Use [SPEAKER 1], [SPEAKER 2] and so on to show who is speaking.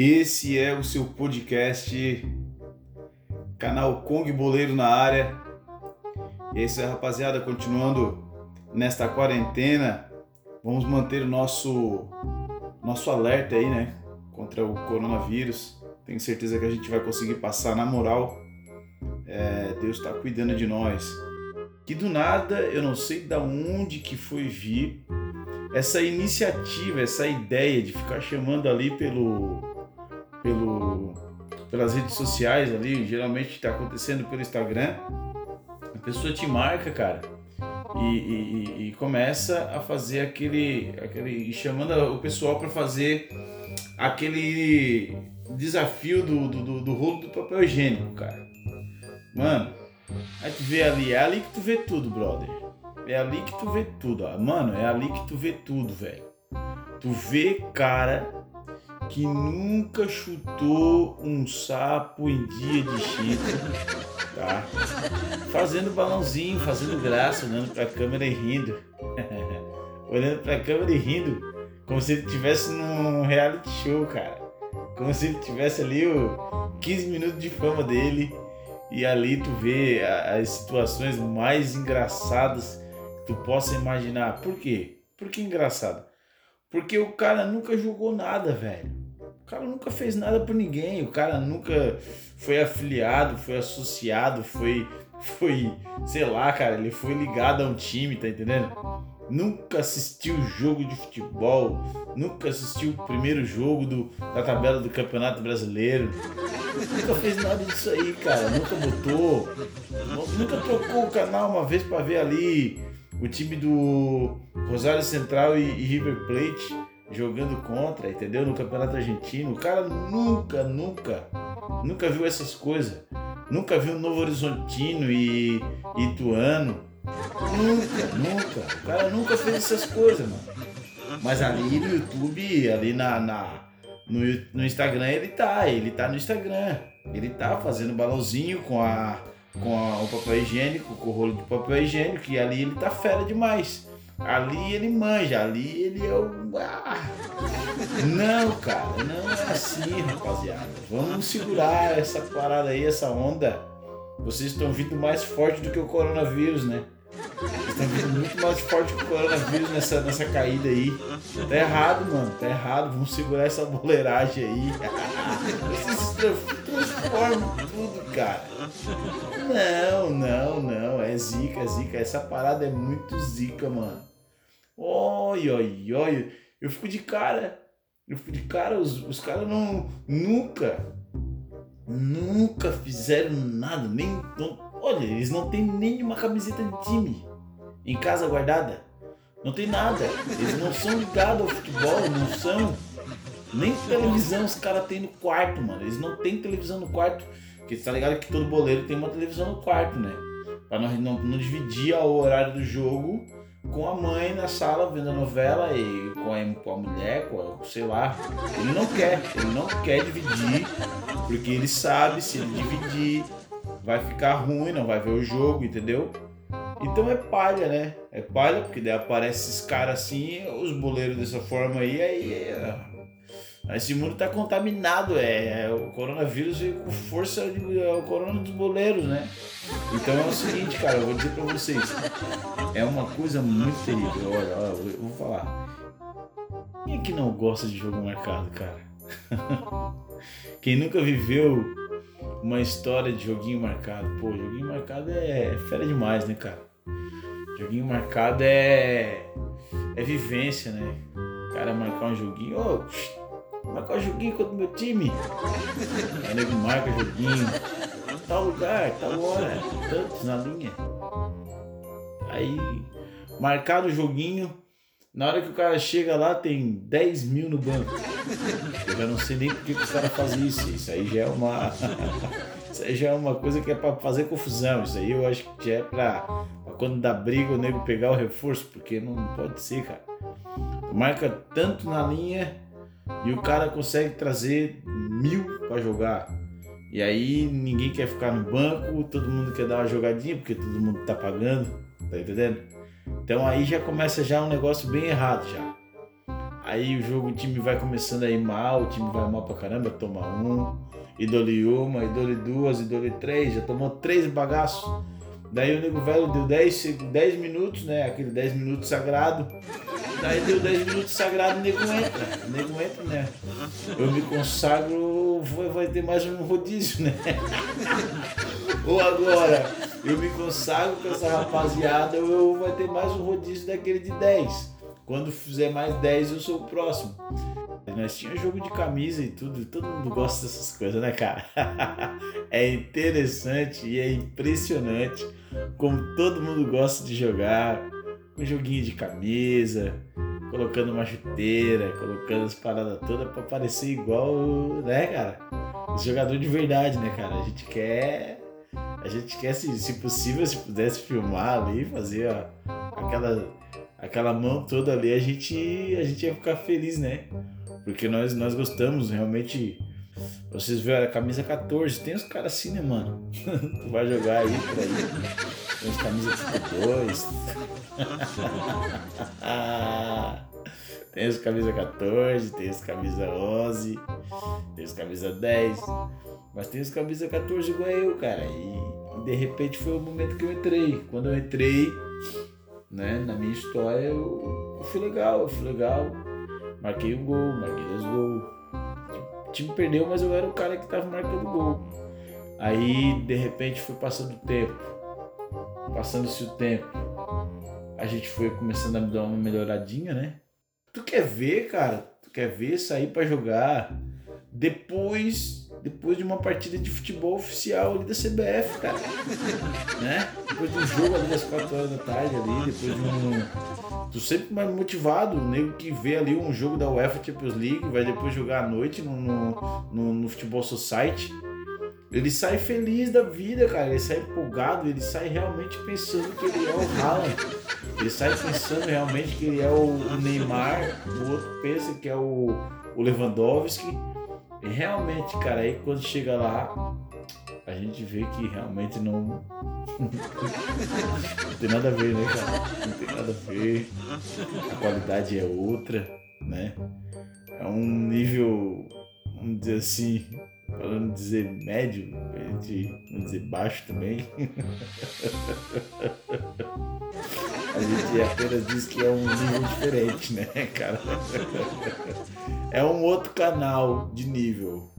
[SPEAKER 1] Esse é o seu podcast, canal Kong Boleiro na área. E é isso aí, rapaziada, continuando nesta quarentena, vamos manter o nosso nosso alerta aí, né, contra o coronavírus. Tenho certeza que a gente vai conseguir passar na moral. É, Deus está cuidando de nós. Que do nada, eu não sei da onde que foi vir essa iniciativa, essa ideia de ficar chamando ali pelo, pelo pelas redes sociais ali, geralmente está acontecendo pelo Instagram, a pessoa te marca, cara, e, e, e começa a fazer aquele, aquele chamando o pessoal para fazer aquele desafio do, do, do, do rolo do papel higiênico, cara. Mano, aí tu vê ali, é ali que tu vê tudo, brother. É ali que tu vê tudo, ó. Mano, é ali que tu vê tudo, velho. Tu vê cara que nunca chutou um sapo em dia de chifre, tá? Fazendo balãozinho, fazendo graça, olhando pra câmera e rindo. olhando pra câmera e rindo, como se ele estivesse num reality show, cara. Como se ele tivesse ali o 15 minutos de fama dele. E ali tu vê as situações mais engraçadas tu possa imaginar. Por quê? Por que engraçado? Porque o cara nunca jogou nada, velho. O cara nunca fez nada por ninguém. O cara nunca foi afiliado, foi associado, foi, foi, sei lá, cara, ele foi ligado a um time, tá entendendo? Nunca assistiu jogo de futebol, nunca assistiu o primeiro jogo do, da tabela do Campeonato Brasileiro. Nunca fez nada disso aí, cara. Nunca botou, nunca trocou o canal uma vez para ver ali o time do Rosário Central e, e, River Plate jogando contra, entendeu? No Campeonato Argentino. O cara nunca, nunca, nunca viu essas coisas. Nunca viu Novo Horizontino e Ituano. Nunca, nunca. O cara nunca fez essas coisas, mano. Mas ali no YouTube, ali na, na no, no Instagram, ele tá. Ele tá no Instagram. Ele tá fazendo balãozinho com a com a, o papel higiênico, com o rolo de papel higiênico, e ali ele tá fera demais. Ali ele manja, ali ele é o. Ah. Não, cara, não é assim, rapaziada. Vamos segurar essa parada aí, essa onda. Vocês estão vindo mais forte do que o coronavírus, né? Vindo muito mais forte que o coronavírus nessa, nessa caída aí. Tá errado, mano. Tá errado. Vamos segurar essa boleiragem aí. Vocês transformam tudo, cara. Não, não, não. É zica, é zica. Essa parada é muito zica, mano. Oi, oi, oi. Eu fico de cara. Eu fico de cara. Os, os caras não. Nunca. Nunca fizeram nada. Nem. Não, olha, eles não têm nenhuma camiseta de time em casa guardada. Não tem nada. Eles não são ligados ao futebol, não são. Nem televisão os caras têm no quarto, mano. Eles não têm televisão no quarto. Porque você tá ligado que todo boleiro tem uma televisão no quarto, né? Pra não, não, não dividir o horário do jogo com a mãe na sala vendo a novela e com a, com a mulher, com a, sei lá. Ele não quer, ele não quer dividir, porque ele sabe se ele dividir vai ficar ruim, não vai ver o jogo, entendeu? Então é palha, né? É palha, porque daí aparece esses caras assim, os boleiros dessa forma aí, aí é, esse mundo tá contaminado, é, é, o coronavírus veio com força de, é o corona dos boleiros, né? Então é o seguinte, cara, eu vou dizer pra vocês, é uma coisa muito terrível, olha, olha eu vou falar. Quem é que não gosta de jogo marcado, cara? Quem nunca viveu uma história de joguinho marcado, pô, joguinho marcado é fera demais, né, cara? Joguinho marcado é é vivência, né? O cara marcar um joguinho, oh, Marcar o joguinho contra o meu time. Aí nego marca joguinho. Tal lugar, tal hora, tantos na linha. Aí, marcado o joguinho. Na hora que o cara chega lá, tem 10 mil no banco. Eu já não sei nem por que os caras fazem isso. Isso aí já é uma. Isso aí já é uma coisa que é pra fazer confusão. Isso aí eu acho que já é pra, pra quando dá briga o nego pegar o reforço, porque não pode ser, cara. Marca tanto na linha e o cara consegue trazer mil para jogar. E aí ninguém quer ficar no banco, todo mundo quer dar uma jogadinha porque todo mundo tá pagando, tá entendendo? Então aí já começa já um negócio bem errado já. Aí o jogo, o time vai começando a ir mal, o time vai mal pra caramba, toma um, idole uma, idole duas, idole três, já tomou três bagaços. Daí o nego velho deu 10, 10 minutos, né? Aquele 10 minutos sagrado. Daí deu 10 minutos sagrado, o nego entra. O nego entra, né? Eu me consagro, vai, vai ter mais um rodízio, né? Ou agora, eu me consagro com essa rapaziada, eu vai ter mais um rodízio daquele de 10. Quando fizer mais 10, eu sou o próximo. Nós tínhamos jogo de camisa e tudo, todo mundo gosta dessas coisas, né, cara? é interessante e é impressionante como todo mundo gosta de jogar com joguinho de camisa, colocando uma chuteira, colocando as paradas todas para parecer igual, né, cara? Os jogadores de verdade, né, cara? A gente quer. A gente quer, se, se possível, se pudesse filmar ali, fazer ó, aquela, aquela mão toda ali, a gente, a gente ia ficar feliz, né? Porque nós, nós gostamos, realmente. Vocês viram a camisa 14, tem os caras assim, né, mano? tu vai jogar aí por aí. Tem os camisas tipo 2. tem os camisa 14, tem os camisa 11, tem os camisa 10. Mas tem os camisa 14 igual eu, cara. E, e de repente foi o momento que eu entrei. Quando eu entrei, né, na minha história, eu, eu fui legal, eu fui legal Marquei um gol, marquei dois gols. O time perdeu, mas eu era o cara que tava marcando gol. Aí, de repente, foi passando o tempo. Passando-se o tempo. A gente foi começando a dar uma melhoradinha, né? Tu quer ver, cara? Tu quer ver sair para jogar depois depois de uma partida de futebol oficial ali da CBF, cara. né? Depois de um jogo ali das 4 horas da tarde ali, depois de um. Tô sempre mais motivado, o nego que vê ali um jogo da UEFA Champions League, vai depois jogar à noite no, no, no, no Futebol Society. Ele sai feliz da vida, cara. Ele sai empolgado, ele sai realmente pensando que ele é o Haaland. Ele sai pensando realmente que ele é o Neymar. O outro pensa que é o, o Lewandowski. E realmente, cara, aí quando chega lá, a gente vê que realmente não. não tem nada a ver, né, cara? Não tem nada a ver. A qualidade é outra, né? É um nível, vamos dizer assim, falando dizer médio, a gente não dizer baixo também. A gente apenas diz que é um nível diferente, né, cara? É um outro canal de nível.